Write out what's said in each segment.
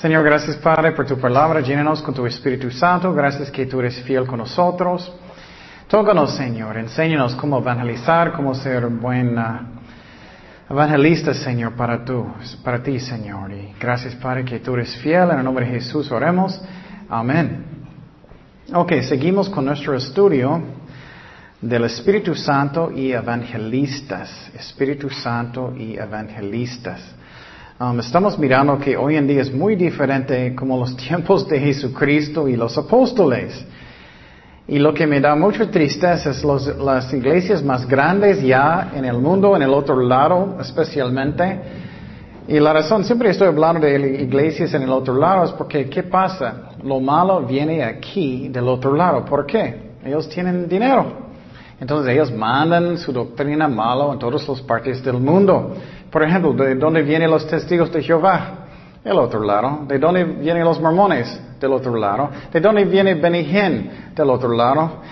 Señor, gracias Padre por tu palabra. Llénanos con tu Espíritu Santo. Gracias que tú eres fiel con nosotros. Tócanos, Señor. Enséñanos cómo evangelizar, cómo ser buen uh, evangelista, Señor, para, tú, para ti, Señor. Y gracias, Padre, que tú eres fiel. En el nombre de Jesús oremos. Amén. Ok, seguimos con nuestro estudio del Espíritu Santo y evangelistas. Espíritu Santo y evangelistas. Um, estamos mirando que hoy en día es muy diferente como los tiempos de Jesucristo y los apóstoles. Y lo que me da mucha tristeza es los, las iglesias más grandes ya en el mundo, en el otro lado especialmente. Y la razón, siempre estoy hablando de iglesias en el otro lado, es porque, ¿qué pasa? Lo malo viene aquí del otro lado. ¿Por qué? Ellos tienen dinero. Entonces ellos mandan su doctrina malo en todas las partes del mundo. Por ejemplo, ¿de dónde vienen los testigos de Jehová? Del otro lado. ¿De dónde vienen los mormones? Del otro lado. ¿De dónde viene Benigen? Del otro lado.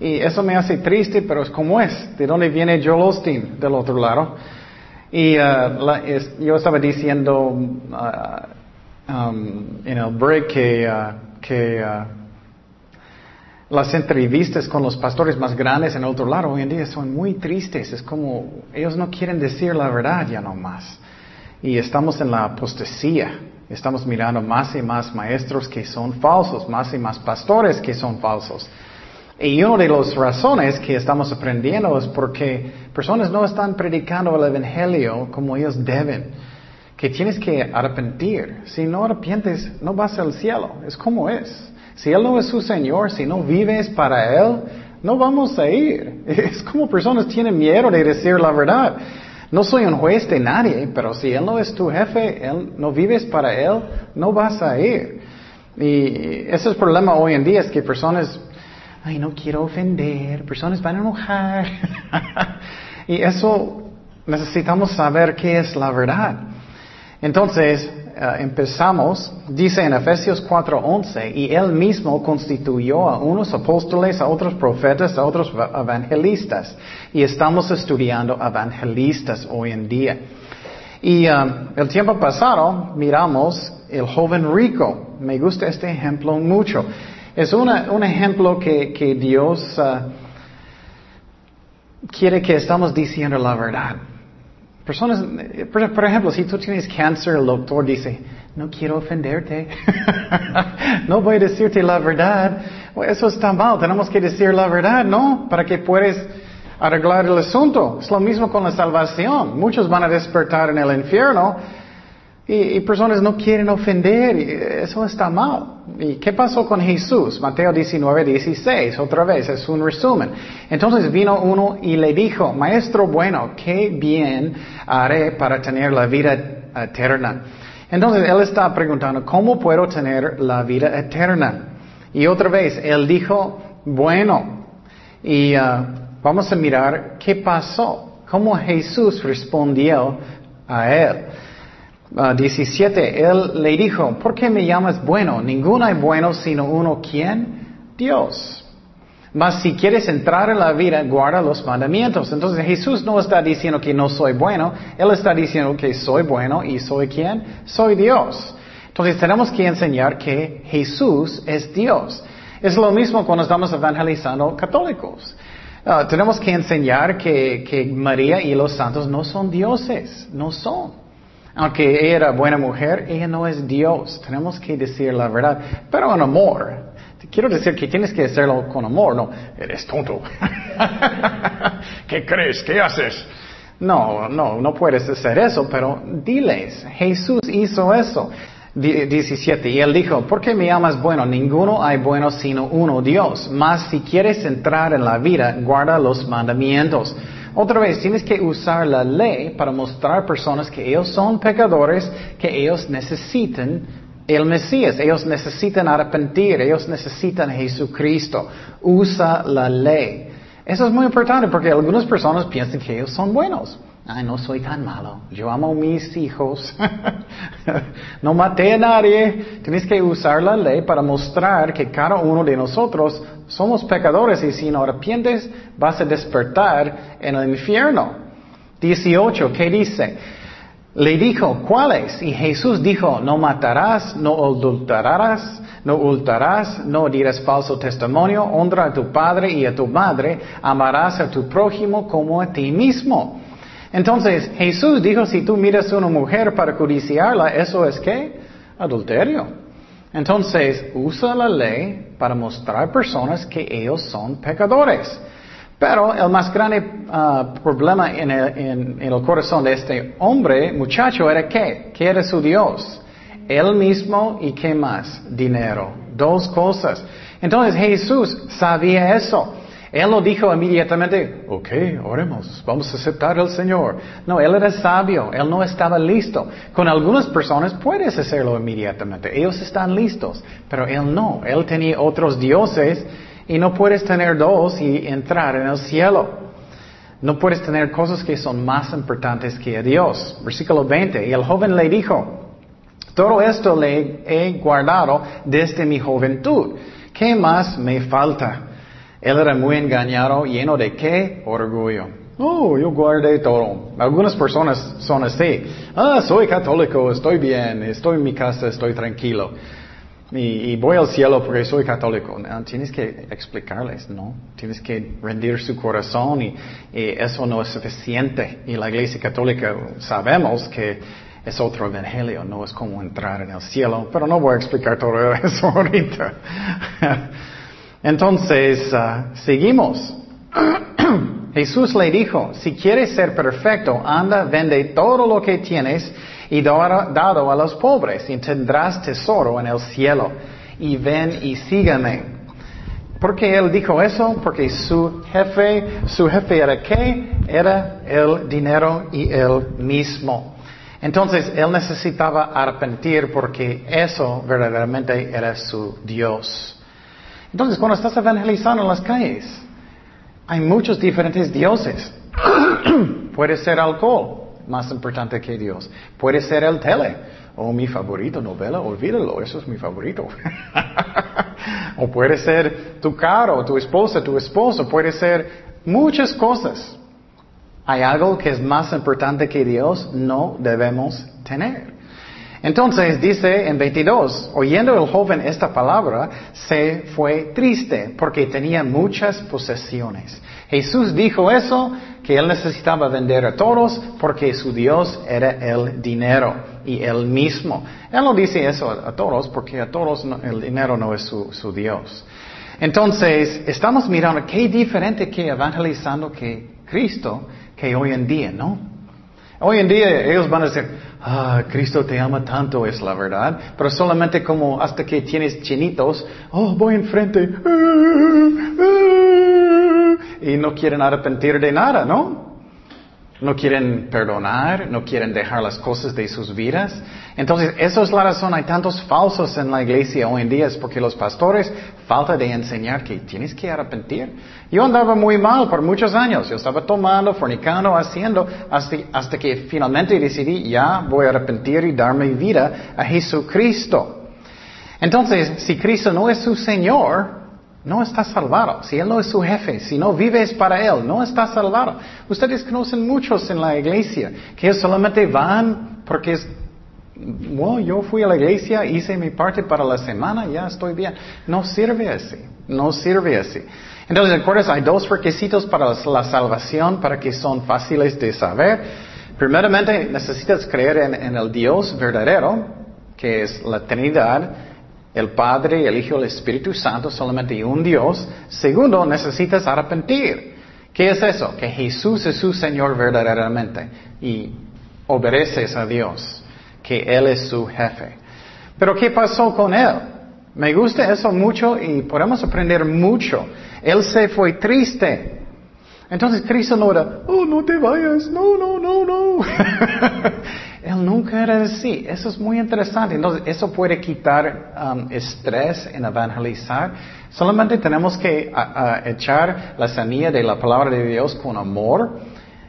Y eso me hace triste, pero es como es. ¿De dónde viene Joel Osteen? Del otro lado. Y uh, yo estaba diciendo uh, um, en el break que, uh, que las entrevistas con los pastores más grandes en otro lado hoy en día son muy tristes. Es como ellos no quieren decir la verdad ya no más. Y estamos en la apostasía. Estamos mirando más y más maestros que son falsos, más y más pastores que son falsos. Y una de las razones que estamos aprendiendo es porque personas no están predicando el Evangelio como ellos deben. Que tienes que arrepentir. Si no arrepientes, no vas al cielo. Es como es. Si Él no es su Señor, si no vives para Él, no vamos a ir. Es como personas tienen miedo de decir la verdad. No soy un juez de nadie, pero si Él no es tu jefe, Él no vives para Él, no vas a ir. Y ese es el problema hoy en día, es que personas, ay, no quiero ofender, personas van a enojar. y eso necesitamos saber qué es la verdad. Entonces, eh, empezamos, dice en Efesios 4:11, y él mismo constituyó a unos apóstoles, a otros profetas, a otros evangelistas. Y estamos estudiando evangelistas hoy en día. Y um, el tiempo pasado miramos el joven rico. Me gusta este ejemplo mucho. Es un ejemplo que, Dios uh, quiere que estamos diciendo la verdad. Personas, por, ejemplo, si tú tienes cáncer, el doctor dice, no quiero ofenderte, no voy a decirte la verdad. eso está mal, tenemos que decir la verdad, ¿no? Para que puedas arreglar el asunto. Es lo mismo con la salvación. Muchos van a despertar en el infierno y, personas no quieren ofender, y eso está mal. ¿Y qué pasó con Jesús? Mateo 19, 16, otra vez, es un resumen. Entonces vino uno y le dijo, Maestro bueno, qué bien haré para tener la vida eterna. Entonces él está preguntando, ¿cómo puedo tener la vida eterna? Y otra vez, él dijo, bueno, y uh, vamos a mirar qué pasó, cómo Jesús respondió a él. 17, ah, él le dijo, ¿por qué me llamas bueno? Ninguno hay bueno sino uno, ¿quién? Dios. Mas si quieres entrar en la vida, guarda los mandamientos. Entonces Jesús no está diciendo que no soy bueno, Él está diciendo que soy bueno y soy quién? Soy Dios. Entonces tenemos que enseñar que Jesús es Dios. Es lo mismo cuando estamos evangelizando católicos. Ah, tenemos que enseñar que, que María y los santos no son dioses, no son. Aunque ella era buena mujer, ella no es Dios. Tenemos que decir la verdad, pero en amor. Quiero decir que tienes que hacerlo con amor, no, eres tonto. ¿Qué crees? ¿Qué haces? No, no, no puedes hacer eso, pero diles, Jesús hizo eso. 17. Y él dijo, ¿por qué me llamas bueno? Ninguno hay bueno sino uno, Dios. Mas si quieres entrar en la vida, guarda los mandamientos. Otra vez, tienes que usar la ley para mostrar a personas que ellos son pecadores, que ellos necesitan el Mesías, ellos necesitan arrepentir, ellos necesitan Jesucristo. Usa la ley. Eso es muy importante porque algunas personas piensan que ellos son buenos. Ay, no soy tan malo. Yo amo a mis hijos. no maté a nadie. Tienes que usar la ley para mostrar que cada uno de nosotros somos pecadores y si no arrepientes vas a despertar en el infierno. 18, ¿qué dice? Le dijo, ¿cuáles? Y Jesús dijo, no matarás, no adulterarás, no ultarás, no dirás falso testimonio, honra a tu padre y a tu madre, amarás a tu prójimo como a ti mismo. Entonces Jesús dijo, si tú miras a una mujer para codiciarla, ¿eso es qué? Adulterio. Entonces usa la ley para mostrar a personas que ellos son pecadores. Pero el más grande ah, problema en el, corazón de este hombre, muchacho, era qué? ¿Qué era su Dios? Él mismo y qué más? Dinero. Dos cosas. Entonces Jesús sabía eso. Él lo dijo inmediatamente, ok, oremos, vamos a aceptar al Señor. No, él era sabio, él no estaba listo. Con algunas personas puedes hacerlo inmediatamente, ellos están listos, pero él no, él tenía otros dioses y no puedes tener dos y entrar en el cielo. No puedes tener cosas que son más importantes que a Dios. Versículo 20. Y el joven le dijo, todo esto le he guardado desde mi juventud. ¿Qué más me falta? Él era muy engañado, lleno de qué? Orgullo. Oh, yo guardé todo. Algunas personas son así. Ah, soy católico, estoy bien, estoy en mi casa, estoy tranquilo. Y, voy al cielo porque soy católico. tienes que explicarles, ¿no? Tienes que rendir su corazón y, eso no es suficiente. Y la iglesia católica sabemos que es otro evangelio, no es como entrar en el cielo, pero no voy a explicar todo eso ahorita. Entonces, ah, seguimos. Jesús le dijo, si quieres ser perfecto, anda, vende todo lo que tienes y dado a los pobres y tendrás tesoro en el cielo. Y ven y sígame. ¿Por qué él dijo eso? Porque su jefe, su jefe era qué? Era el dinero y él mismo. Entonces él necesitaba arrepentir porque eso verdaderamente era su Dios. Entonces cuando estás evangelizando en las calles, hay muchos diferentes dioses. Puede ser alcohol, más importante que Dios. Puede ser el tele. O mi favorito novela, olvídalo, eso es mi favorito. o puede ser tu carro, tu esposa, tu esposo, puede ser muchas cosas. Hay algo que es más importante que Dios, no debemos tener. Entonces dice en 22, oyendo el joven esta palabra, se fue triste porque tenía muchas posesiones. Jesús dijo eso, que él necesitaba vender a todos porque su Dios era el dinero y él mismo. Él no dice eso a, todos porque a todos el dinero no es su, su, Dios. Entonces, estamos mirando qué diferente que evangelizando que Cristo que hoy en día, ¿no? Hoy en día ellos van a decir, ah, Cristo te ama tanto, es la verdad, pero solamente como hasta que tienes chinitos, oh, voy enfrente, y no quieren arrepentir de nada, ¿no? No quieren perdonar, no quieren dejar las cosas de sus vidas. Entonces, esa es la razón. Hay tantos falsos en la iglesia hoy en día, es porque los pastores falta de enseñar que tienes que arrepentir. Yo andaba muy mal por muchos años. Yo estaba tomando, fornicando, haciendo, hasta, hasta que finalmente decidí, ya voy a arrepentir y dar mi vida a Jesucristo. Entonces, si Cristo no es su Señor, no está salvado. Si Él no es su jefe, si no vives para Él, no está salvado. Ustedes conocen muchos en la iglesia que solamente van porque es, bueno, yo fui a la iglesia, hice mi parte para la semana, ya estoy bien. No sirve así, no sirve así. Entonces, ¿recuerdas? Hay dos requisitos para la salvación para que son fáciles de saber. Primeramente, necesitas creer en el Dios verdadero, que es la Trinidad, el Padre, el Hijo, el Espíritu Santo, solamente un Dios. Segundo, necesitas arrepentir. ¿Qué es eso? Que Jesús es su Señor verdaderamente y obedeces a Dios, que Él es su jefe. Pero ¿qué pasó con Él? Me gusta eso mucho y podemos aprender mucho. Él se fue triste. Entonces Cristo no era, oh, no te vayas, no, no, no, no. Él nunca era así. Eso es muy interesante. Entonces, eso puede quitar um, estrés en evangelizar. Solamente tenemos que echar la semilla de la palabra de Dios con amor.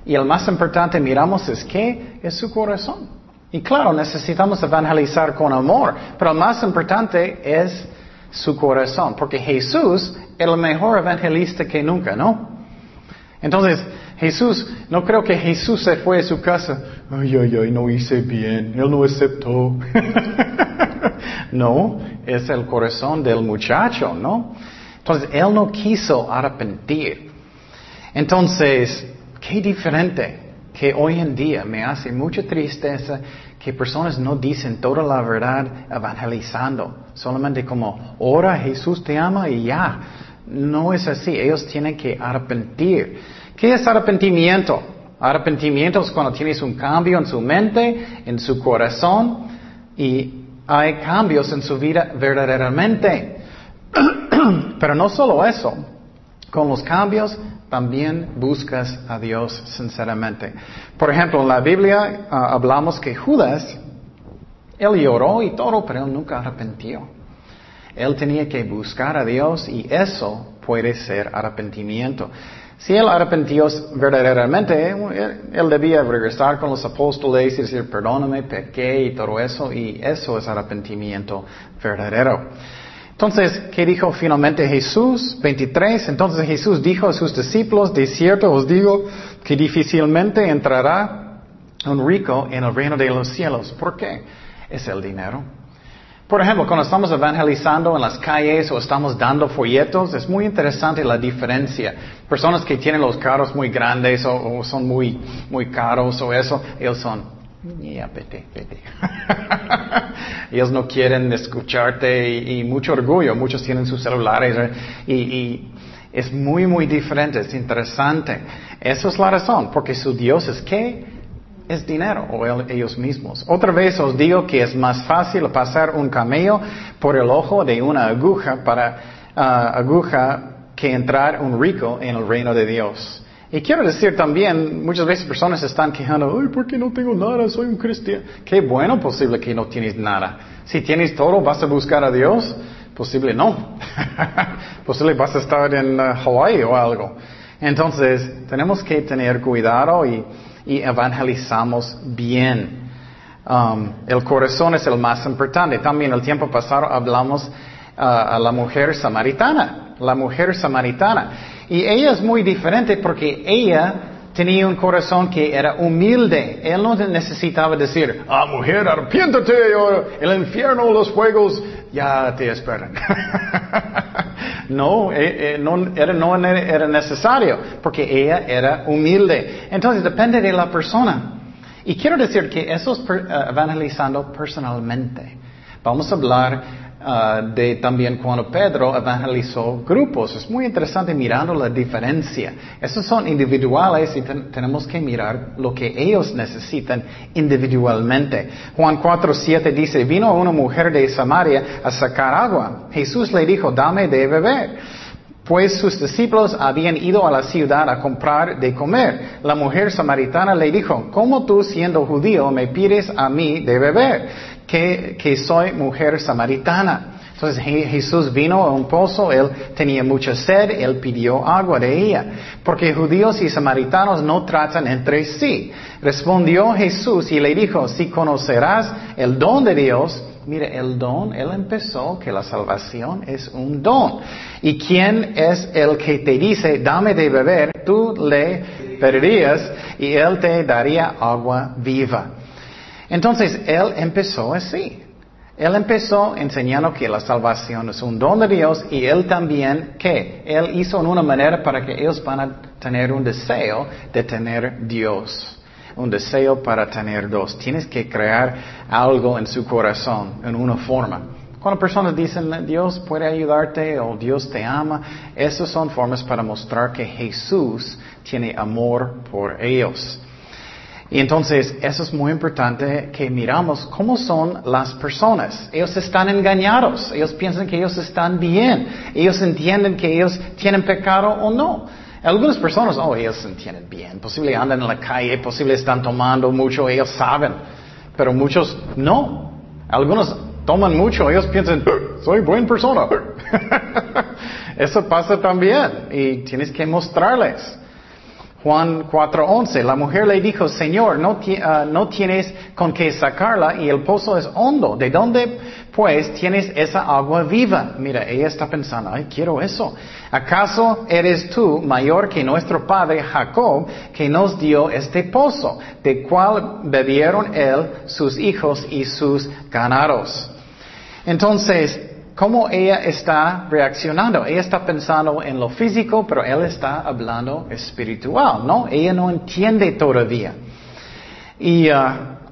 Y el más importante, miramos, es que es su corazón. Y claro, necesitamos evangelizar con amor. Pero el más importante es su corazón. Porque Jesús es el mejor evangelista que nunca, ¿no? Entonces, Jesús, no creo que Jesús se fue a su casa. Ay, ay, ay, no hice bien. Él no aceptó. no, es el corazón del muchacho, ¿no? Entonces, él no quiso arrepentir. Entonces, qué diferente que hoy en día me hace mucha tristeza que personas no dicen toda la verdad evangelizando, solamente como, ora Jesús te ama y ya. No es así, ellos tienen que arrepentir. ¿Qué es arrepentimiento? Arrepentimiento es cuando tienes un cambio en su mente, en su corazón y hay cambios en su vida verdaderamente. Pero no solo eso, con los cambios también buscas a Dios sinceramente. Por ejemplo, en la Biblia ah, hablamos que Judas, él lloró y todo, pero él nunca arrepintió. Él tenía que buscar a Dios y eso puede ser arrepentimiento. Si él arrepintió verdaderamente, él, debía regresar con los apóstoles y decir, perdóname, pequé y todo eso, y eso es arrepentimiento verdadero. Entonces, ¿qué dijo finalmente Jesús? 23. Entonces Jesús dijo a sus discípulos, de cierto os digo que difícilmente entrará un rico en el reino de los cielos. ¿Por qué? Es el dinero. Por ejemplo, cuando estamos evangelizando en las calles o estamos dando folletos, es muy interesante la diferencia. Personas que tienen los carros muy grandes o, son muy, muy caros o eso, ellos son ya, vete, vete. Ellos no quieren escucharte y, mucho orgullo. Muchos tienen sus celulares ¿eh? y, es muy, muy diferente. Es interesante. Esa es la razón, porque su Dios es qué? Es dinero o ellos mismos. Otra vez os digo que es más fácil pasar un camello por el ojo de una aguja para ah, que entrar un rico en el reino de Dios. Y quiero decir también, muchas veces personas están quejando, ay, ¿por qué no tengo nada? Soy un cristiano. Qué bueno posible que no tienes nada. Si tienes todo, ¿vas a buscar a Dios? Posible no. posible vas a estar en uh, Hawaii o algo. Entonces, tenemos que tener cuidado y, evangelizamos bien. Um, el corazón es el más importante. También el tiempo pasado hablamos uh, a la mujer samaritana. La mujer samaritana. Y ella es muy diferente porque ella tenía un corazón que era humilde. Él no necesitaba decir, ah, mujer, arrepiéntate, o el infierno, los fuegos, ya te esperan. no, eh, eh, no, era, no era necesario, porque ella era humilde. Entonces depende de la persona. Y quiero decir que eso es eh, evangelizando personalmente. Vamos a hablar Ah, de también cuando Pedro evangelizó grupos. Es muy interesante mirando la diferencia. Esos son individuales y tenemos que mirar lo que ellos necesitan individualmente. Juan 4.7 dice, vino una mujer de Samaria a sacar agua. Jesús le dijo, dame de beber. Pues sus discípulos habían ido a la ciudad a comprar de comer. La mujer samaritana le dijo, ¿cómo tú siendo judío me pides a mí de beber? que, soy mujer samaritana. Entonces Jesús vino a un pozo, él tenía mucha sed, él pidió agua de ella, porque judíos y samaritanos no tratan entre sí. Respondió Jesús y le dijo, si conocerás el don de Dios, mire, el don, él empezó que la salvación es un don. ¿Y quién es el que te dice, dame de beber? Tú le pedirías y él te daría agua viva. Entonces, Él empezó así. Él empezó enseñando que la salvación es un don de Dios y Él también, ¿qué? Él hizo en una manera para que ellos van a tener un deseo de tener Dios. Un deseo para tener Dios. Tienes que crear algo en su corazón, en una forma. Cuando personas dicen Dios puede ayudarte o Dios te ama, esas son formas para mostrar que Jesús tiene amor por ellos. Y entonces, eso es muy importante que miramos cómo son las personas. Ellos están engañados, ellos piensan que ellos están bien, ellos entienden que ellos tienen pecado o no. Algunas personas, oh, ellos entienden bien, posible andan en la calle, posible están tomando mucho, ellos saben, pero muchos no. Algunos toman mucho, ellos piensan, soy buena persona. Eso pasa también y tienes que mostrarles. Juan 4:11, la mujer le dijo, Señor, no, ah, no, tienes con qué sacarla y el pozo es hondo. ¿De dónde pues tienes esa agua viva? Mira, ella está pensando, ay, quiero eso. ¿Acaso eres tú mayor que nuestro padre Jacob que nos dio este pozo, de cual bebieron él, sus hijos y sus ganados? Entonces, cómo ella está reaccionando. Ella está pensando en lo físico, pero él está hablando espiritual, ¿no? Ella no entiende todavía. Y, uh,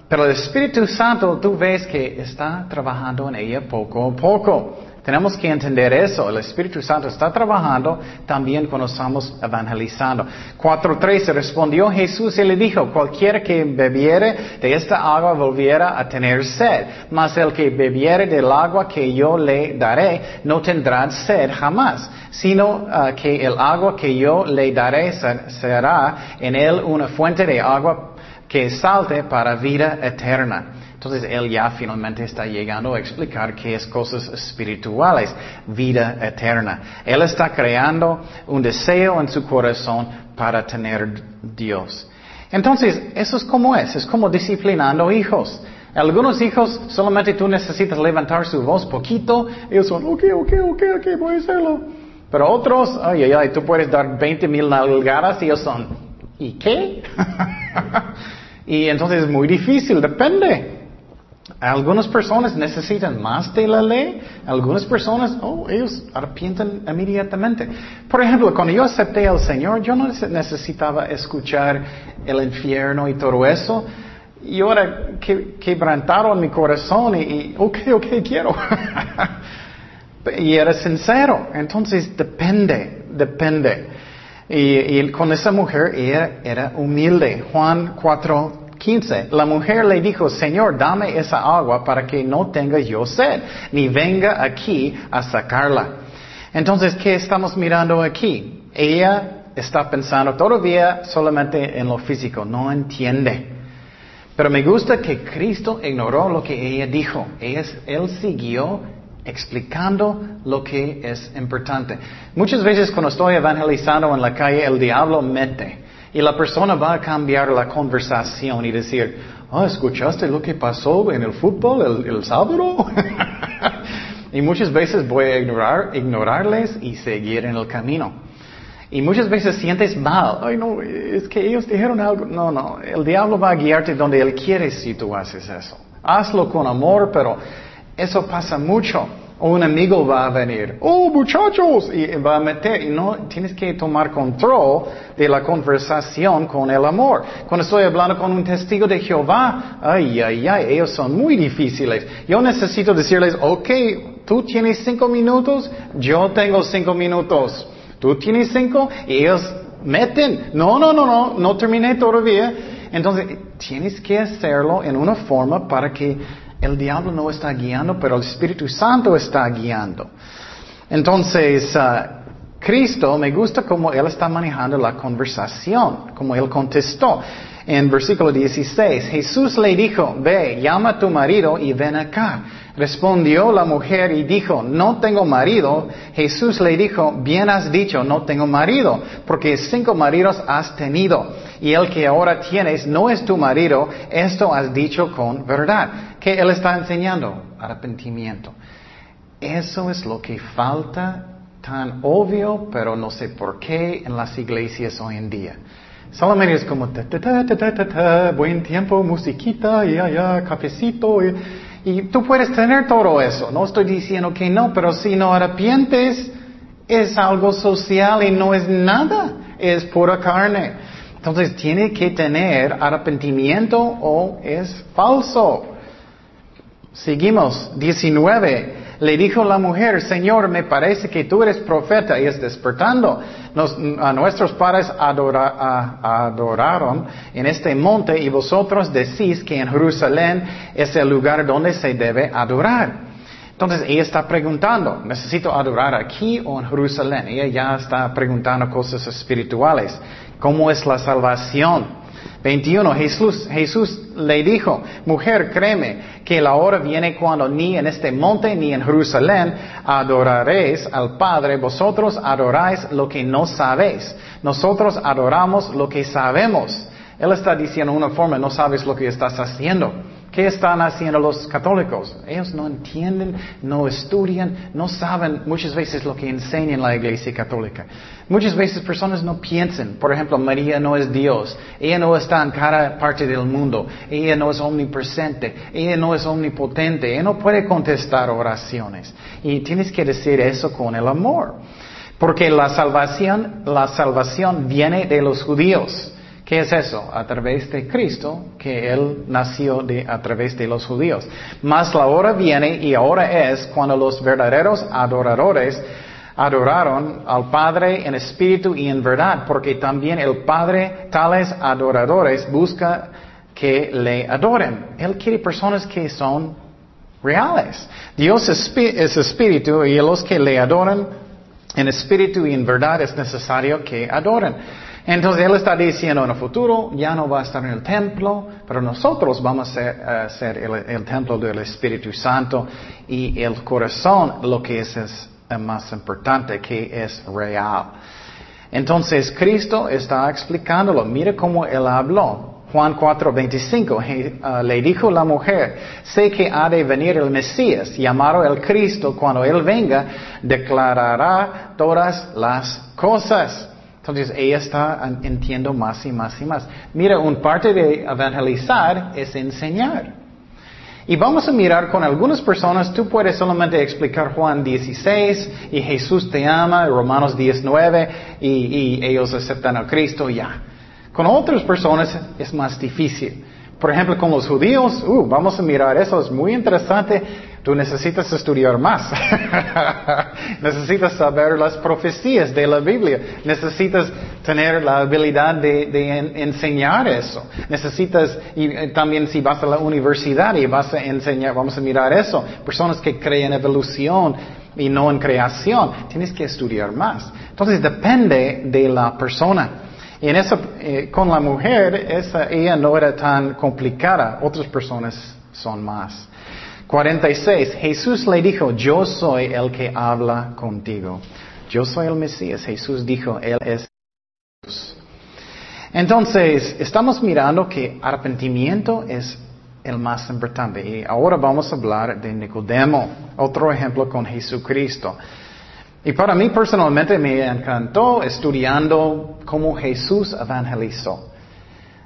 pero el Espíritu Santo, tú ves que está trabajando en ella poco a poco. Tenemos que entender eso. El Espíritu Santo está trabajando también cuando estamos evangelizando. 4.13 respondió Jesús y le dijo, cualquiera que bebiere de esta agua volviera a tener sed, mas el que bebiere del agua que yo le daré no tendrá sed jamás, sino uh, que el agua que yo le daré será en él una fuente de agua que salte para vida eterna. Entonces él ya finalmente está llegando a explicar qué es cosas espirituales, vida eterna. Él está creando un deseo en su corazón para tener Dios. Entonces, eso es como es, es como disciplinando hijos. Algunos hijos solamente tú necesitas levantar su voz poquito, ellos son, ok, ok, ok, ok, voy a hacerlo. Pero otros, ay, ay, ay, tú puedes dar 20 mil nalgadas y ellos son, ¿y qué? y entonces es muy difícil, depende. Algunas personas necesitan más de la ley, algunas personas, oh, ellos arrepienten inmediatamente. Por ejemplo, cuando yo acepté al Señor, yo no necesitaba escuchar el infierno y todo eso. Y ahora que, quebrantaron mi corazón y, y ok, ok, quiero. y era sincero. Entonces depende, depende. Y, y con esa mujer ella era humilde. Juan 4, 15. La mujer le dijo, Señor, dame esa agua para que no tenga yo sed, ni venga aquí a sacarla. Entonces, ¿qué estamos mirando aquí? Ella está pensando todavía solamente en lo físico, no entiende. Pero me gusta que Cristo ignoró lo que ella dijo. él siguió explicando lo que es importante. Muchas veces cuando estoy evangelizando en la calle, el diablo mete. Y la persona va a cambiar la conversación y decir, ah, ¿escuchaste lo que pasó en el fútbol el, sábado? y muchas veces voy a ignorar, ignorarles y seguir en el camino. Y muchas veces sientes mal. Ay, no, es que ellos dijeron algo. No, no, el diablo va a guiarte donde él quiere si tú haces eso. Hazlo con amor, pero eso pasa mucho. O un amigo va a venir, oh muchachos, y va a meter, y no, tienes que tomar control de la conversación con el amor. Cuando estoy hablando con un testigo de Jehová, ay, ay, ay, ellos son muy difíciles. Yo necesito decirles, ok, tú tienes cinco minutos, yo tengo cinco minutos. Tú tienes cinco, y ellos meten, no, no, no, no, no terminé todavía. Entonces, tienes que hacerlo en una forma para que el diablo no está guiando, pero el Espíritu Santo está guiando. Entonces, uh, Cristo, me gusta cómo Él está manejando la conversación, como Él contestó. En versículo 16, Jesús le dijo, ve, llama a tu marido y ven acá. Respondió la mujer y dijo, no tengo marido. Jesús le dijo, bien has dicho, no tengo marido, porque cinco maridos has tenido, y el que ahora tienes no es tu marido, esto has dicho con verdad. ¿Qué él está enseñando? Arrepentimiento. Eso es lo que falta tan obvio, pero no sé por qué en las iglesias hoy en día. Solamente es como ta, ta, ta, buen tiempo, musiquita, y allá, cafecito. Y, y tú puedes tener todo eso. No estoy diciendo que no, pero si no arrepientes, es algo social y no es nada. Es pura carne. Entonces tiene que tener arrepentimiento o es falso. Seguimos. 19. Le dijo la mujer, Señor, me parece que tú eres profeta y es despertando. a nuestros padres adoraron en este monte y vosotros decís que en Jerusalén es el lugar donde se debe adorar. Entonces ella está preguntando, ¿necesito adorar aquí o en Jerusalén? Ella ya está preguntando cosas espirituales. ¿Cómo es la salvación? 21. Jesús, Jesús le dijo, mujer, créeme que la hora viene cuando ni en este monte ni en Jerusalén adoraréis al Padre. Vosotros adoráis lo que no sabéis. Nosotros adoramos lo que sabemos. Él está diciendo una forma, no sabes lo que estás haciendo. ¿Qué están haciendo los católicos? Ellos no entienden, no estudian, no saben muchas veces lo que enseña en la iglesia católica. Muchas veces personas no piensan, por ejemplo, María no es Dios, ella no está en cada parte del mundo, ella no es omnipresente, ella no es omnipotente, ella no puede contestar oraciones. Y tienes que decir eso con el amor. Porque la salvación, la salvación viene de los judíos. ¿Qué es eso? A través de Cristo, que Él nació de, a través de los judíos. Mas la hora viene y ahora es cuando los verdaderos adoradores adoraron al Padre en espíritu y en verdad, porque también el Padre, tales adoradores, busca que le adoren. Él quiere personas que son reales. Dios es espíritu y los que le adoran en espíritu y en verdad es necesario que adoren. Entonces Él está diciendo en el futuro ya no va a estar en el templo, pero nosotros vamos a ser, el, templo del Espíritu Santo y el corazón lo que es, es más importante, que es real. Entonces Cristo está explicándolo. Mira cómo Él habló. Juan 4, 25, uh, le dijo la mujer, sé que ha de venir el Mesías, llamado el Cristo, cuando Él venga, declarará todas las cosas. Entonces ella está entiendo más y más y más. Mira, un parte de evangelizar es enseñar. Y vamos a mirar con algunas personas, tú puedes solamente explicar Juan 16 y Jesús te ama, Romanos 19 y, y ellos aceptan a Cristo ya. Con otras personas es más difícil. Por ejemplo, con los judíos, uh, vamos a mirar eso, es muy interesante. Tú necesitas estudiar más. necesitas saber las profecías de la Biblia. Necesitas tener la habilidad de, enseñar eso. Necesitas, y eh, también si vas a la universidad y vas a enseñar, vamos a mirar eso. Personas que creen en evolución y no en creación. Tienes que estudiar más. Entonces depende de la persona. Y en eh, con la mujer, ella no era tan complicada. Otras personas son más. 46. Jesús le dijo, yo soy el que habla contigo. Yo soy el Mesías. Jesús dijo, Él es Jesús. Entonces, estamos mirando que arrepentimiento es el más importante. Y ahora vamos a hablar de Nicodemo, otro ejemplo con Jesucristo. Y para mí personalmente me encantó estudiando cómo Jesús evangelizó.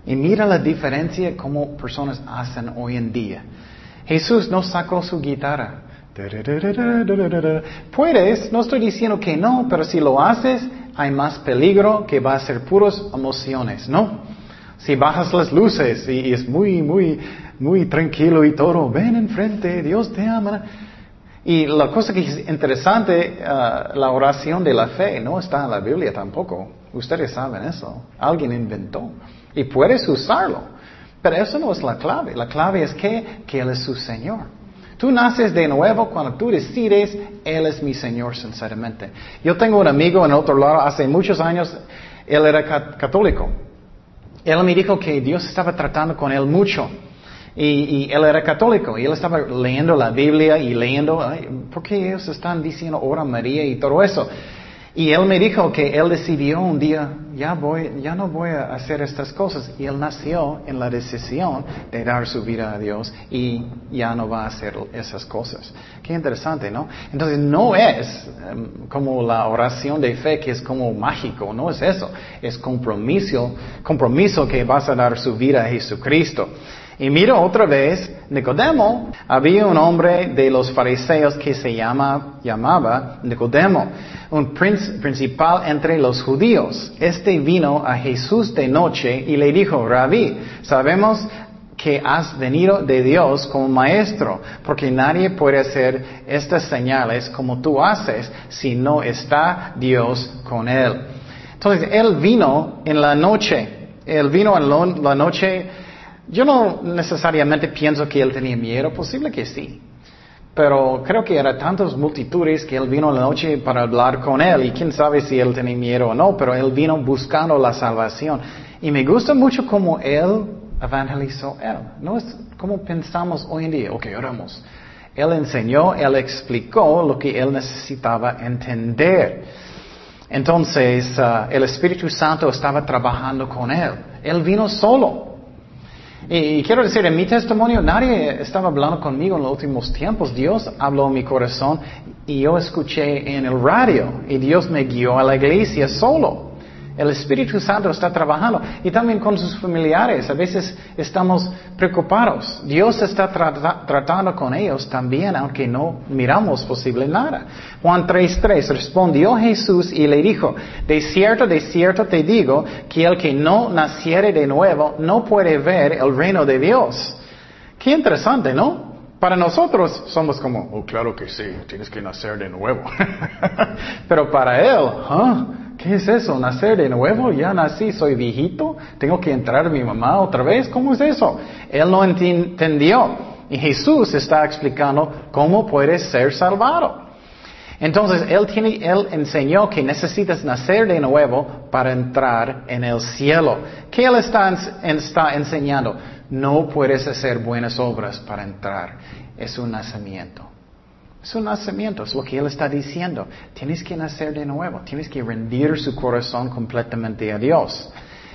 Y mira la diferencia como personas hacen hoy en día. Jesús no sacó su guitarra. Puedes, no estoy diciendo que no, pero si lo haces, hay más peligro que va a ser puros emociones, ¿no? Si bajas las luces y, es muy, muy, muy tranquilo y todo, ven enfrente, Dios te ama. Y la cosa que es interesante, uh, la oración de la fe no está en la Biblia tampoco. Ustedes saben eso. Alguien inventó. Y puedes usarlo. Pero eso no es la clave. La clave es que, que Él es su Señor. Tú naces de nuevo cuando tú decides, Él es mi Señor, sinceramente. Yo tengo un amigo en otro lado, hace muchos años, él era católico. Él me dijo que Dios estaba tratando con él mucho. Y, y, él era católico y él estaba leyendo la Biblia y leyendo, ¿por qué ellos están diciendo ora María y todo eso? Y él me dijo que él decidió un día, ya voy, ya no voy a hacer estas cosas. Y él nació en la decisión de dar su vida a Dios y ya no va a hacer esas cosas. Qué interesante, ¿no? Entonces no es em, como la oración de fe que es como mágico, no es eso. Es compromiso, compromiso que vas a dar su vida a Jesucristo. Y mira otra vez, Nicodemo, había un hombre de los fariseos que se llama, llamaba Nicodemo, un principal entre los judíos. Este vino a Jesús de noche y le dijo, Rabí, sabemos que has venido de Dios como maestro, porque nadie puede hacer estas señales como tú haces si no está Dios con él. Entonces, él vino en la noche, él vino en la noche yo no necesariamente pienso que él tenía miedo, posible que sí. Pero creo que eran tantas multitudes que él vino la noche para hablar con él y quién sabe si él tenía miedo o no, pero él vino buscando la salvación. Y me gusta mucho cómo él evangelizó él. No es como pensamos hoy en día, ok, oramos. Él enseñó, él explicó lo que él necesitaba entender. Entonces, uh, el Espíritu Santo estaba trabajando con él. Él vino solo. Y, quiero decir, en mi testimonio nadie estaba hablando conmigo en los últimos tiempos. Dios habló en mi corazón y yo escuché en el radio y Dios me guió a la iglesia solo. El Espíritu Santo está trabajando y también con sus familiares. A veces estamos preocupados. Dios está tratando con ellos también, aunque no miramos posible nada. Juan 3.3 respondió Jesús y le dijo, de cierto, de cierto te digo que el que no naciere de nuevo no puede ver el reino de Dios. Qué interesante, ¿no? Para nosotros somos como, oh, claro que sí, tienes que nacer de nuevo. Pero para él, ¿ah? ¿Qué es eso? ¿Nacer de nuevo? Ya nací, soy viejito, tengo que entrar a mi mamá otra vez. ¿Cómo es eso? Él no entendió. Y Jesús está explicando cómo puedes ser salvado. Entonces, él, tiene, él enseñó que necesitas nacer de nuevo para entrar en el cielo. ¿Qué él está, está enseñando? No puedes hacer buenas obras para entrar. Es un nacimiento. Es un nacimiento, es lo que Él está diciendo. Tienes que nacer de nuevo, tienes que rendir su corazón completamente a Dios.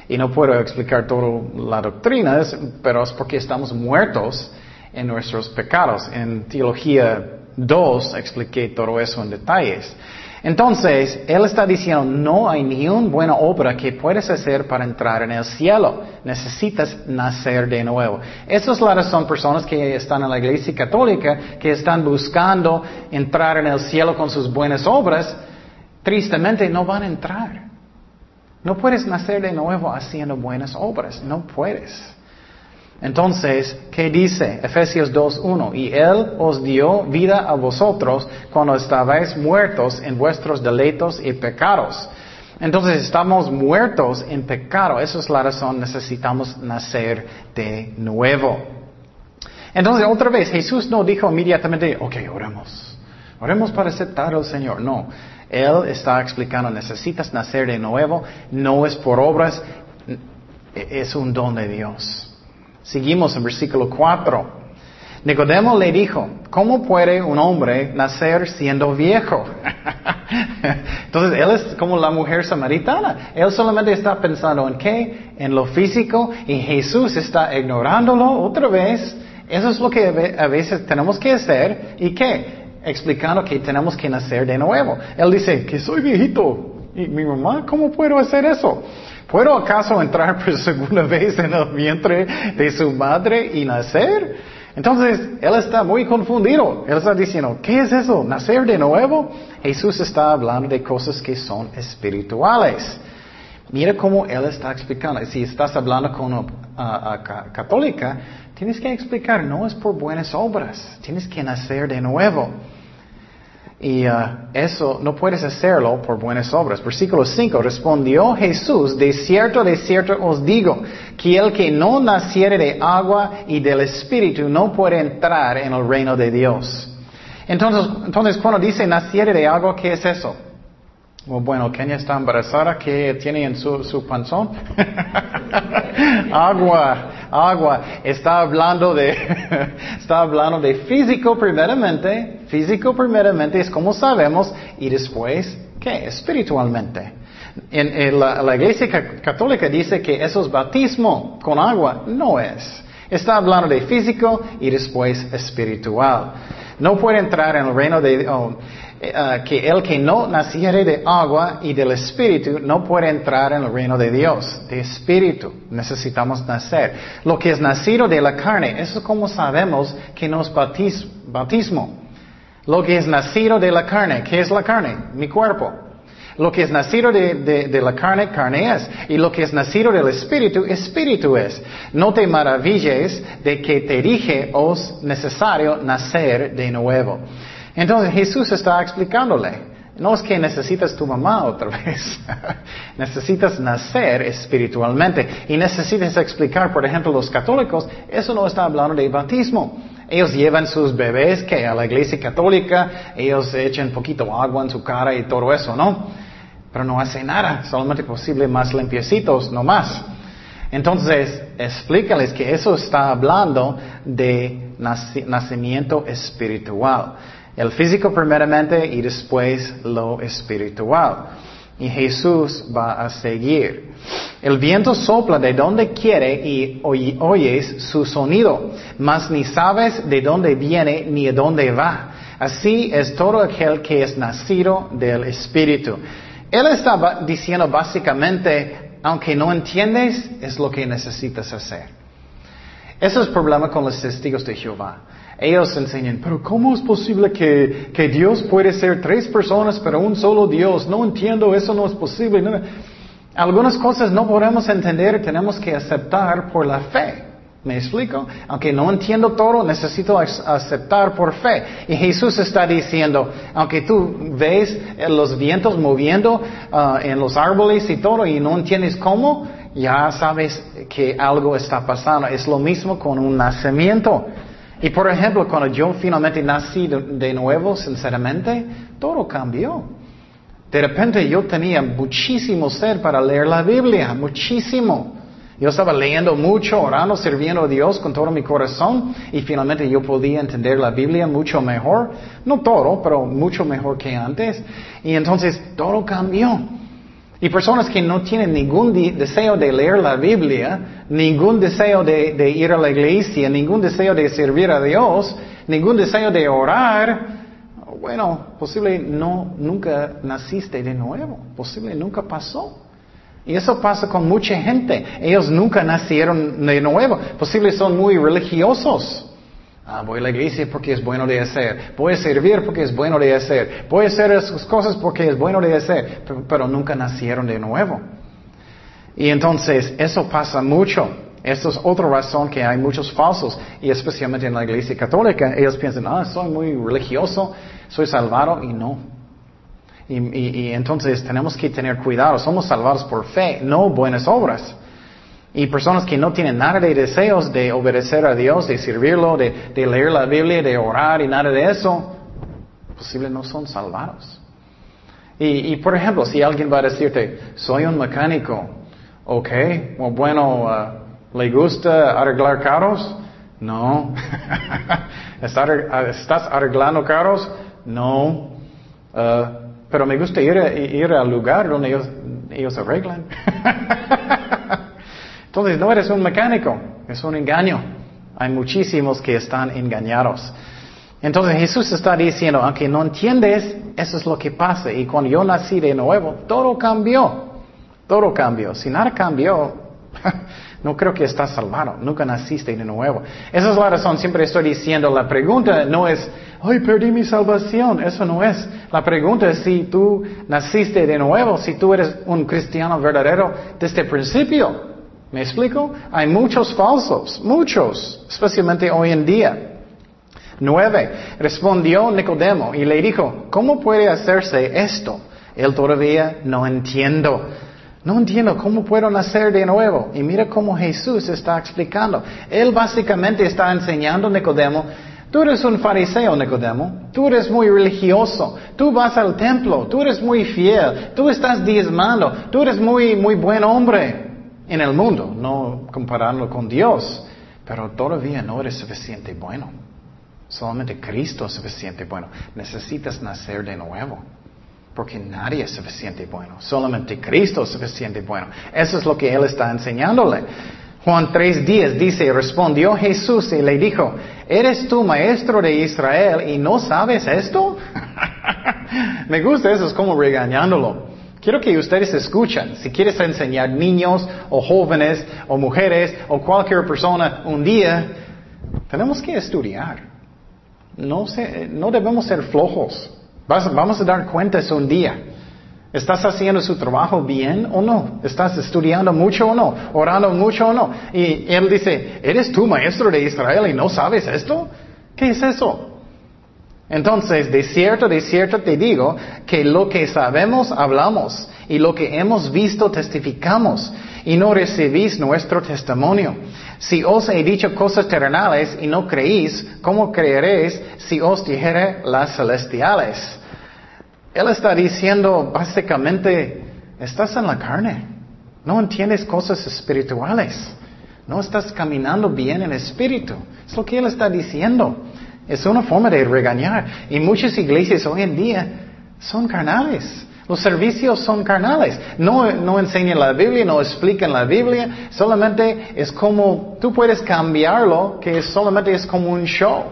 Y no puedo explicar toda la doctrina, pero es porque estamos muertos en nuestros pecados. En Teología 2 expliqué todo eso en detalles. Entonces, Él está diciendo, no hay ni una buena obra que puedes hacer para entrar en el cielo. Necesitas nacer de nuevo. Esa es la razón, personas que están en la iglesia católica, que están buscando entrar en el cielo con sus buenas obras, tristemente no van a entrar. No puedes nacer de nuevo haciendo buenas obras, no puedes. Entonces, ¿qué dice? Efesios 2.1. Y Él os dio vida a vosotros cuando estabais muertos en vuestros delitos y pecados. Entonces estamos muertos en pecado. Esa es la razón, necesitamos nacer de nuevo. Entonces, otra vez, Jesús no dijo inmediatamente, ok, oremos. Oremos para aceptar al Señor. No. Él está explicando, necesitas nacer de nuevo. No es por obras, es un don de Dios. Seguimos en versículo 4. Nicodemo le dijo, ¿cómo puede un hombre nacer siendo viejo? Entonces, él es como la mujer samaritana. Él solamente está pensando en qué? En lo físico y Jesús está ignorándolo otra vez. Eso es lo que a veces tenemos que hacer. ¿Y qué? Explicando que tenemos que nacer de nuevo. Él dice, que soy viejito. ¿Y mi mamá? ¿Cómo puedo hacer eso? ¿Puedo acaso entrar por segunda vez en el vientre de su madre y nacer? Entonces, él está muy confundido. Él está diciendo, ¿qué es eso? ¿Nacer de nuevo? Jesús está hablando de cosas que son espirituales. Mira cómo él está explicando. Si estás hablando con una católica, tienes que explicar, no es por buenas obras, tienes que nacer de nuevo. Y uh, eso no puedes hacerlo por buenas obras. Versículo 5, respondió Jesús, de cierto, de cierto os digo, que el que no naciere de agua y del Espíritu no puede entrar en el reino de Dios. Entonces, entonces cuando dice naciere de agua, ¿qué es eso? Bueno, Kenia está embarazada, ¿qué tiene en su, su panzón? agua, agua. Está hablando de, está hablando de físico primeramente. Físico primeramente es como sabemos y después, ¿qué? Espiritualmente. En, la, iglesia católica dice que eso es bautismo con agua. No es. Está hablando de físico y después espiritual. No puede entrar en el reino de... Oh, eh, que el que no naciere de agua y del Espíritu no puede entrar en el reino de Dios, de Espíritu. Necesitamos nacer. Lo que es nacido de la carne, eso es como sabemos que no es bautismo. Lo que es nacido de la carne, ¿qué es la carne? Mi cuerpo. Lo que es nacido de, la carne, carne es. Y lo que es nacido del Espíritu, Espíritu es. No te maravilles de que te dije, os necesario nacer de nuevo. Entonces Jesús está explicándole, no es que necesitas tu mamá otra vez, necesitas nacer espiritualmente y necesitas explicar, por ejemplo, los católicos, eso no está hablando de bautismo. Ellos llevan sus bebés que a la iglesia católica, ellos echan poquito agua en su cara y todo eso, ¿no? Pero no hace nada, solamente posible más limpiecitos, no más. Entonces, explícales que eso está hablando de nacimiento espiritual. El físico primeramente y después lo espiritual. Y Jesús va a seguir. El viento sopla de donde quiere y oyes su sonido, mas ni sabes de dónde viene ni de dónde va. Así es todo aquel que es nacido del Espíritu. Él está diciendo básicamente, aunque no entiendes, es lo que necesitas hacer. Ese es el problema con los testigos de Jehová. Ellos enseñan, pero ¿cómo es posible que, que Dios puede ser tres personas, pero un solo Dios? No entiendo, eso no es posible. Algunas cosas no podemos entender, tenemos que aceptar por la fe. ¿Me explico? Aunque no entiendo todo, necesito aceptar por fe. Y Jesús está diciendo, aunque tú ves los vientos moviendo uh, en los árboles y todo y no entiendes cómo, ya sabes que algo está pasando. Es lo mismo con un nacimiento. Y por ejemplo, cuando yo finalmente nací de nuevo, sinceramente, todo cambió. De repente yo tenía muchísimo sed para leer la Biblia, muchísimo. Yo estaba leyendo mucho, orando, sirviendo a Dios con todo mi corazón y finalmente yo podía entender la Biblia mucho mejor. No todo, pero mucho mejor que antes. Y entonces todo cambió. Y personas que no tienen ningún deseo de leer la Biblia, ningún deseo de, ir a la iglesia, ningún deseo de servir a Dios, ningún deseo de orar, bueno, posible no, nunca naciste de nuevo, posible nunca pasó. Y eso pasa con mucha gente. Ellos nunca nacieron de nuevo. Posible son muy religiosos. Ah, voy a la iglesia porque es bueno de hacer. Voy a servir porque es bueno de hacer. Voy a hacer esas cosas porque es bueno de hacer. Pero, nunca nacieron de nuevo. Y entonces eso pasa mucho. Esa es otra razón que hay muchos falsos. Y especialmente en la iglesia católica. Ellos piensan, ah, soy muy religioso, soy salvado. Y no. Y, entonces tenemos que tener cuidado. Somos salvados por fe, no buenas obras. Y personas que no tienen nada de deseos de obedecer a Dios, de servirlo, de, leer la Biblia, de orar y nada de eso, posible no son salvados. Y, por ejemplo, si alguien va a decirte, soy un mecánico, ok, bueno, uh, ¿le gusta arreglar carros? No. ¿Estás arreglando carros? No. Uh, pero me gusta ir, ir al lugar donde ellos, ellos arreglan. Entonces no eres un mecánico, es un engaño. Hay muchísimos que están engañados. Entonces Jesús está diciendo, aunque no entiendes, eso es lo que pasa. Y cuando yo nací de nuevo, todo cambió. Todo cambió. Si nada cambió, no creo que estás salvado. Nunca naciste de nuevo. Esa es la razón. Siempre estoy diciendo, la pregunta no es, ay, perdí mi salvación. Eso no es. La pregunta es si tú naciste de nuevo, si tú eres un cristiano verdadero desde el principio. ¿Me explico? Hay muchos falsos, muchos, especialmente hoy en día. Nueve. Respondió Nicodemo y le dijo, ¿cómo puede hacerse esto? Él todavía no entiendo. No entiendo cómo puedo nacer de nuevo. Y mira cómo Jesús está explicando. Él básicamente está enseñando a Nicodemo, tú eres un fariseo, Nicodemo, tú eres muy religioso, tú vas al templo, tú eres muy fiel, tú estás diezmando, tú eres muy, muy buen hombre en el mundo, no compararlo con Dios, pero todavía no eres suficiente bueno. Solamente Cristo es suficiente bueno. Necesitas nacer de nuevo. Porque nadie es suficiente bueno. Solamente Cristo es suficiente bueno. Eso es lo que Él está enseñándole. Juan 3.10 dice, respondió Jesús y le dijo, ¿eres tú maestro de Israel y no sabes esto? Me gusta eso, es como regañándolo. Quiero que ustedes escuchen. Si quieres enseñar niños o jóvenes o mujeres o cualquier persona un día, tenemos que estudiar. No, no debemos ser flojos. Vamos a dar cuentas un día. ¿Estás haciendo su trabajo bien o no? ¿Estás estudiando mucho o no? ¿Orando mucho o no? Y él dice, ¿eres tú maestro de Israel y no sabes esto? ¿Qué es eso? Entonces, de cierto, de cierto te digo que lo que sabemos hablamos y lo que hemos visto testificamos y no recibís nuestro testimonio. Si os he dicho cosas terrenales y no creéis, ¿cómo creeréis si os dijere las celestiales? Él está diciendo básicamente, estás en la carne. No entiendes cosas espirituales. No estás caminando bien en espíritu. Es lo que Él está diciendo. Es una forma de regañar. Y muchas iglesias hoy en día son carnales. Los servicios son carnales. No, no enseñan la Biblia, no explican la Biblia. Solamente es como, tú puedes cambiarlo, que solamente es como un show.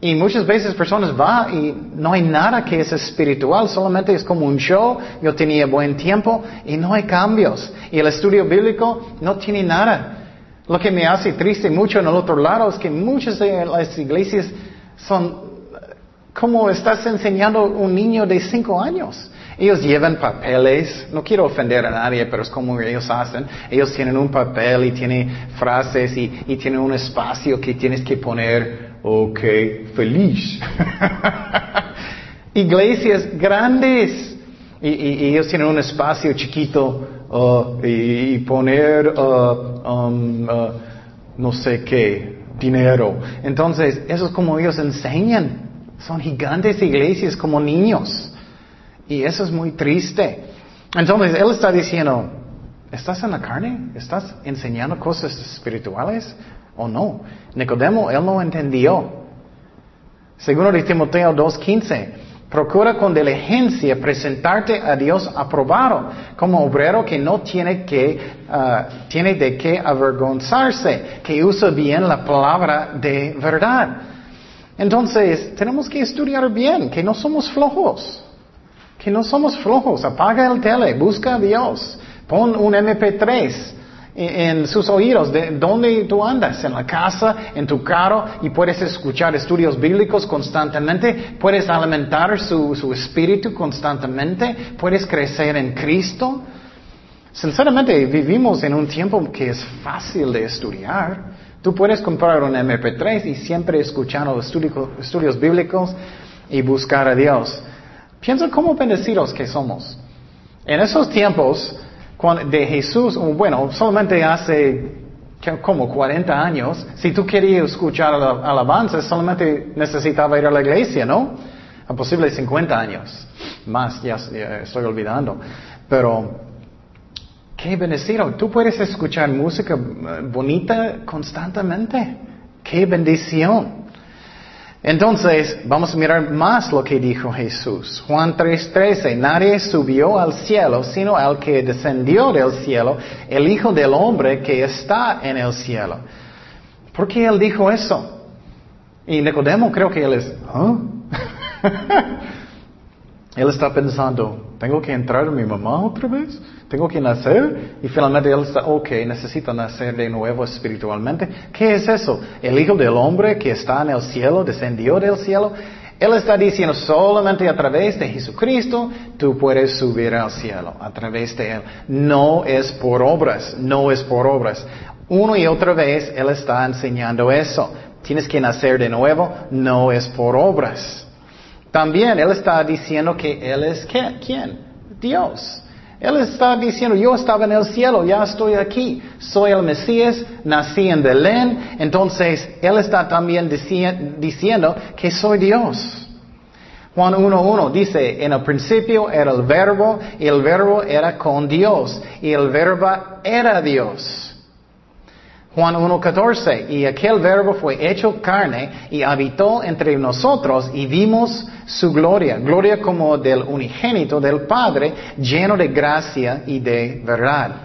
Y muchas veces personas van y no hay nada que es espiritual, solamente es como un show. Yo tenía buen tiempo y no hay cambios. Y el estudio bíblico no tiene nada. Lo que me hace triste mucho en el otro lado es que muchas de las iglesias son como estás enseñando un niño de cinco años. Ellos llevan papeles, no quiero ofender a nadie, pero es como ellos hacen. Ellos tienen un papel y tienen frases y, tienen un espacio que tienes que poner, ok, feliz. Iglesias grandes. Y, ellos tienen un espacio chiquito uh, y, poner, uh, um, uh, no sé qué, dinero. Entonces, eso es como ellos enseñan. Son gigantes iglesias como niños. Y eso es muy triste. Entonces, Él está diciendo, ¿estás en la carne? ¿Estás enseñando cosas espirituales o no? Nicodemo, Él no entendió. Segundo de Timoteo 2.15, procura con diligencia presentarte a Dios aprobado, como obrero que no tiene, que, uh, tiene de qué avergonzarse, que usa bien la palabra de verdad. Entonces, tenemos que estudiar bien, que no somos flojos. Que no somos flojos. Apaga el tele, busca a Dios. Pon un MP3 en, sus oídos de dónde tú andas, en la casa, en tu carro, y puedes escuchar estudios bíblicos constantemente, puedes alimentar su, su espíritu constantemente, puedes crecer en Cristo. Sinceramente, vivimos en un tiempo que es fácil de estudiar. Tú puedes comprar un MP3 y siempre escuchar los estudios bíblicos y buscar a Dios. Piensa cómo bendecidos que somos. En esos tiempos de Jesús, bueno, solamente hace como 40 años, si tú querías escuchar alabanza, solamente necesitaba ir a la iglesia, ¿no? A posible 50 años. Más, ya estoy olvidando. Pero Qué bendecido. Tú puedes escuchar música eh, bonita constantemente. Qué bendición. Entonces, vamos a mirar más lo que dijo Jesús. Juan 3:13, nadie subió al cielo sino al que descendió del cielo, el Hijo del Hombre que está en el cielo. ¿Por qué él dijo eso? Y Nicodemo creo que él es, ¿ah? él está pensando, ¿tengo que entrar en mi mamá otra vez? Tengo que nacer y finalmente él está, ok, necesita nacer de nuevo espiritualmente. ¿Qué es eso? El Hijo del Hombre que está en el cielo, descendió del cielo. Él está diciendo solamente a través de Jesucristo tú puedes subir al cielo, a través de Él. No es por obras, no es por obras. Uno y otra vez Él está enseñando eso. Tienes que nacer de nuevo, no es por obras. También Él está diciendo que Él es ¿quién? Dios. Él está diciendo, yo estaba en el cielo, ya estoy aquí, soy el Mesías, nací en Belén, entonces Él está también diciendo que soy Dios. Juan 1.1 dice, en el principio era el verbo y el verbo era con Dios y el verbo era Dios. Juan 1.14, y aquel verbo fue hecho carne y habitó entre nosotros y vimos su gloria, gloria como del unigénito del Padre, lleno de gracia y de verdad.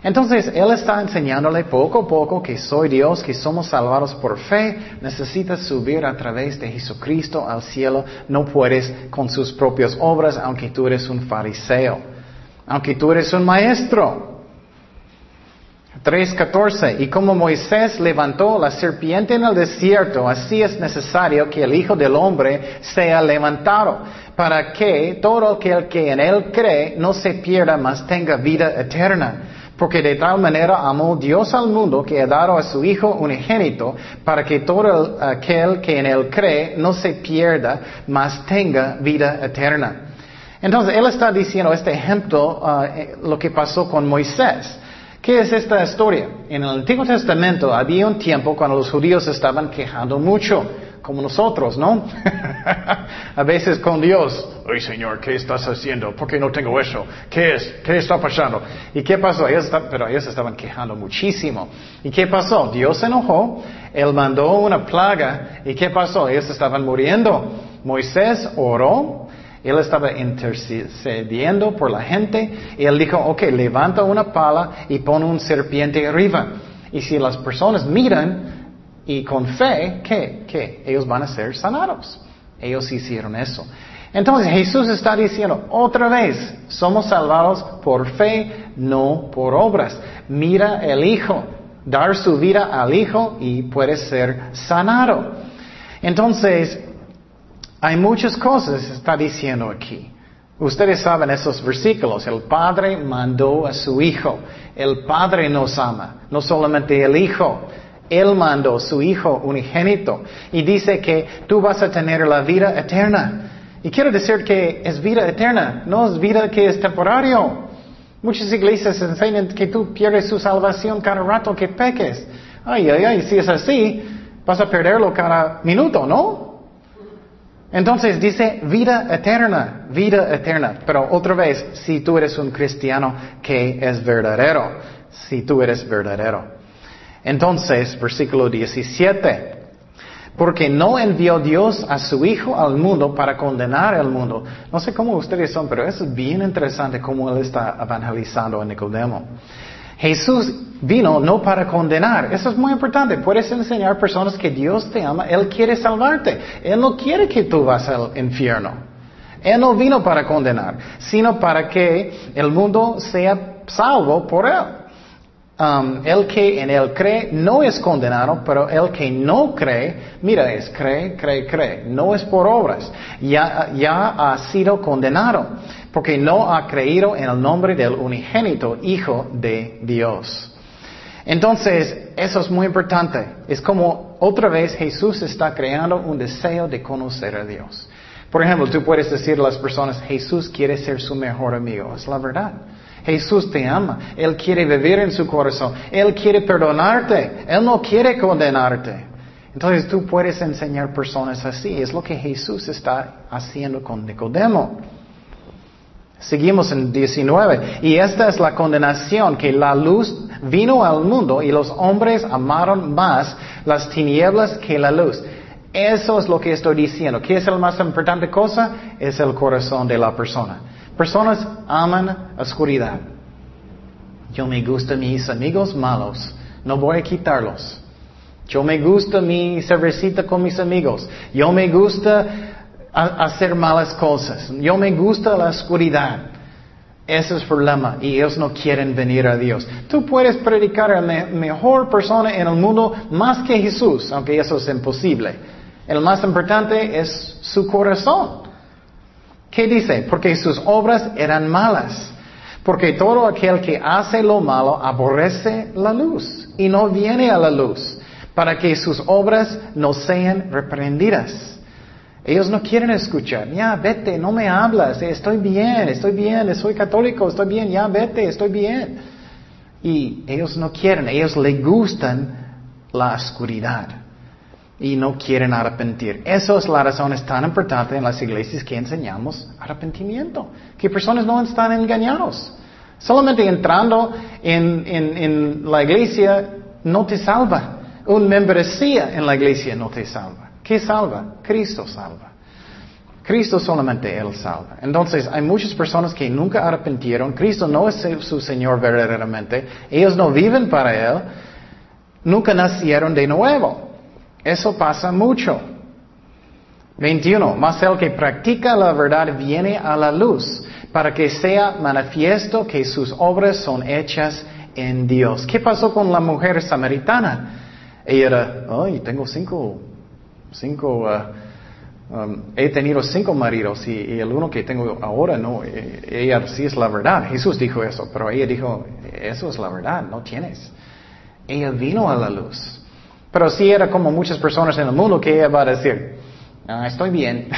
Entonces, Él está enseñándole poco a poco que soy Dios, que somos salvados por fe, necesitas subir a través de Jesucristo al cielo, no puedes con sus propias obras, aunque tú eres un fariseo, aunque tú eres un maestro. 3.14. Y como Moisés levantó la serpiente en el desierto, así es necesario que el Hijo del Hombre sea levantado, para que todo aquel que en él cree no se pierda, mas tenga vida eterna. Porque de tal manera amó Dios al mundo que ha dado a su Hijo unigénito, para que todo aquel que en él cree no se pierda, mas tenga vida eterna. Entonces, él está diciendo este ejemplo, uh, eh, lo que pasó con Moisés. ¿Qué es esta historia? En el Antiguo Testamento había un tiempo cuando los judíos estaban quejando mucho como nosotros, ¿no? a veces con Dios, ay Señor, ¿qué estás haciendo? ¿Por qué no tengo eso? ¿Qué es? ¿Qué está pasando? ¿Y qué pasó? Ellos pero ellos estaban quejando muchísimo. ¿Y qué pasó? Dios se enojó, Él mandó una plaga. ¿Y qué pasó? Ellos estaban muriendo. Moisés oró, él estaba intercediendo por la gente y él dijo, ok, levanta una pala y pon un serpiente arriba. Y si las personas miran, y con fe, ¿qué? ¿Qué? Ellos van a ser sanados. Ellos hicieron eso. Entonces Jesús está diciendo, otra vez, somos salvados por fe, no por obras. Mira el Hijo, dar su vida al Hijo y puede ser sanado. Entonces, hay muchas cosas que está diciendo aquí. Ustedes saben esos versículos. El Padre mandó a su Hijo. El Padre nos ama, no solamente el Hijo. Él mandó su Hijo unigénito y dice que tú vas a tener la vida eterna. Y quiero decir que es vida eterna, no es vida que es temporario. Muchas iglesias enseñan que tú pierdes tu salvación cada rato que peques. Ay, ay, ay, si es así, vas a perderlo cada minuto, ¿no? Entonces dice vida eterna, vida eterna. Pero otra vez, si tú eres un cristiano que es verdadero, si tú eres verdadero. Entonces, versículo 17. Porque no envió Dios a su Hijo al mundo para condenar al mundo. No sé cómo ustedes son, pero eso es bien interesante cómo Él está evangelizando a Nicodemo. Jesús vino no para condenar. Eso es muy importante. Puedes enseñar a personas que Dios te ama. Él quiere salvarte. Él no quiere que tú vas al infierno. Él no vino para condenar, sino para que el mundo sea salvo por Él. Um, el que en él cree no es condenado, pero el que no cree, mira, es cree, cree, cree. No es por obras. Ya, ya ha sido condenado, porque no ha creído en el nombre del unigénito Hijo de Dios. Entonces, eso es muy importante. Es como otra vez Jesús está creando un deseo de conocer a Dios. Por ejemplo, tú puedes decir a las personas, Jesús quiere ser su mejor amigo. Es la verdad. Jesús te ama. Él quiere vivir en su corazón. Él quiere perdonarte. Él no quiere condenarte. Entonces tú puedes enseñar personas así. Es lo que Jesús está haciendo con Nicodemo. Seguimos en 19. Y esta es la condenación, que la luz vino al mundo y los hombres amaron más las tinieblas que la luz. Eso es lo que estoy diciendo. ¿Qué es la más importante cosa? Es el corazón de la persona. Personas aman oscuridad. Yo me gusta mis amigos malos, no voy a quitarlos. Yo me gusta mi cervecita con mis amigos. Yo me gusta hacer malas cosas. Yo me gusta la oscuridad. Ese es el problema y ellos no quieren venir a Dios. Tú puedes predicar a la mejor persona en el mundo más que Jesús, aunque eso es imposible. El más importante es su corazón. ¿Qué dice? Porque sus obras eran malas. Porque todo aquel que hace lo malo aborrece la luz y no viene a la luz para que sus obras no sean reprendidas. Ellos no quieren escuchar. Ya, vete, no me hablas. Estoy bien, estoy bien, soy católico, estoy bien, ya, vete, estoy bien. Y ellos no quieren, ellos les gustan la oscuridad y no quieren arrepentir. Eso es la razón es tan importante en las iglesias que enseñamos arrepentimiento, que personas no están engañados. Solamente entrando en, en, la iglesia no te salva. Un membresía en la iglesia no te salva. ¿Qué salva? Cristo salva. Cristo solamente Él salva. Entonces, hay muchas personas que nunca arrepentieron. Cristo no es su Señor verdaderamente. Ellos no viven para Él. Nunca nacieron de nuevo. Eso pasa mucho. 21. Mas el que practica la verdad viene a la luz para que sea manifiesto que sus obras son hechas en Dios. ¿Qué pasó con la mujer samaritana? Ella era, ay, tengo cinco, cinco, uh, um, he tenido cinco maridos y, el uno que tengo ahora no, eh, ella sí es la verdad. Jesús dijo eso, pero ella dijo, eso es la verdad, no tienes. Ella vino a la luz. Pero sí era como muchas personas en el mundo que ella va a decir, ah, estoy bien,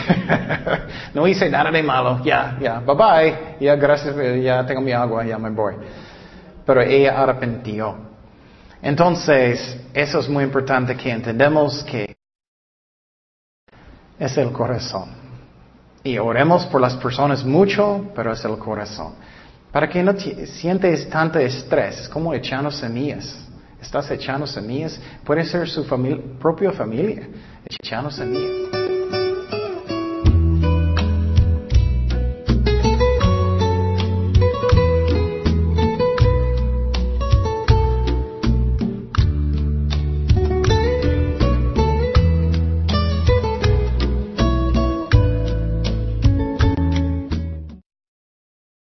no hice nada de malo, ya, ya, bye bye, ya gracias, ya tengo mi agua, ya me voy. Pero ella arrepintió. Entonces, eso es muy importante que entendamos que es el corazón. Y oremos por las personas mucho, pero es el corazón. Para que no sientes tanto estrés, es como echando semillas. Estás echando semillas, puede ser su propia familia, echando semillas.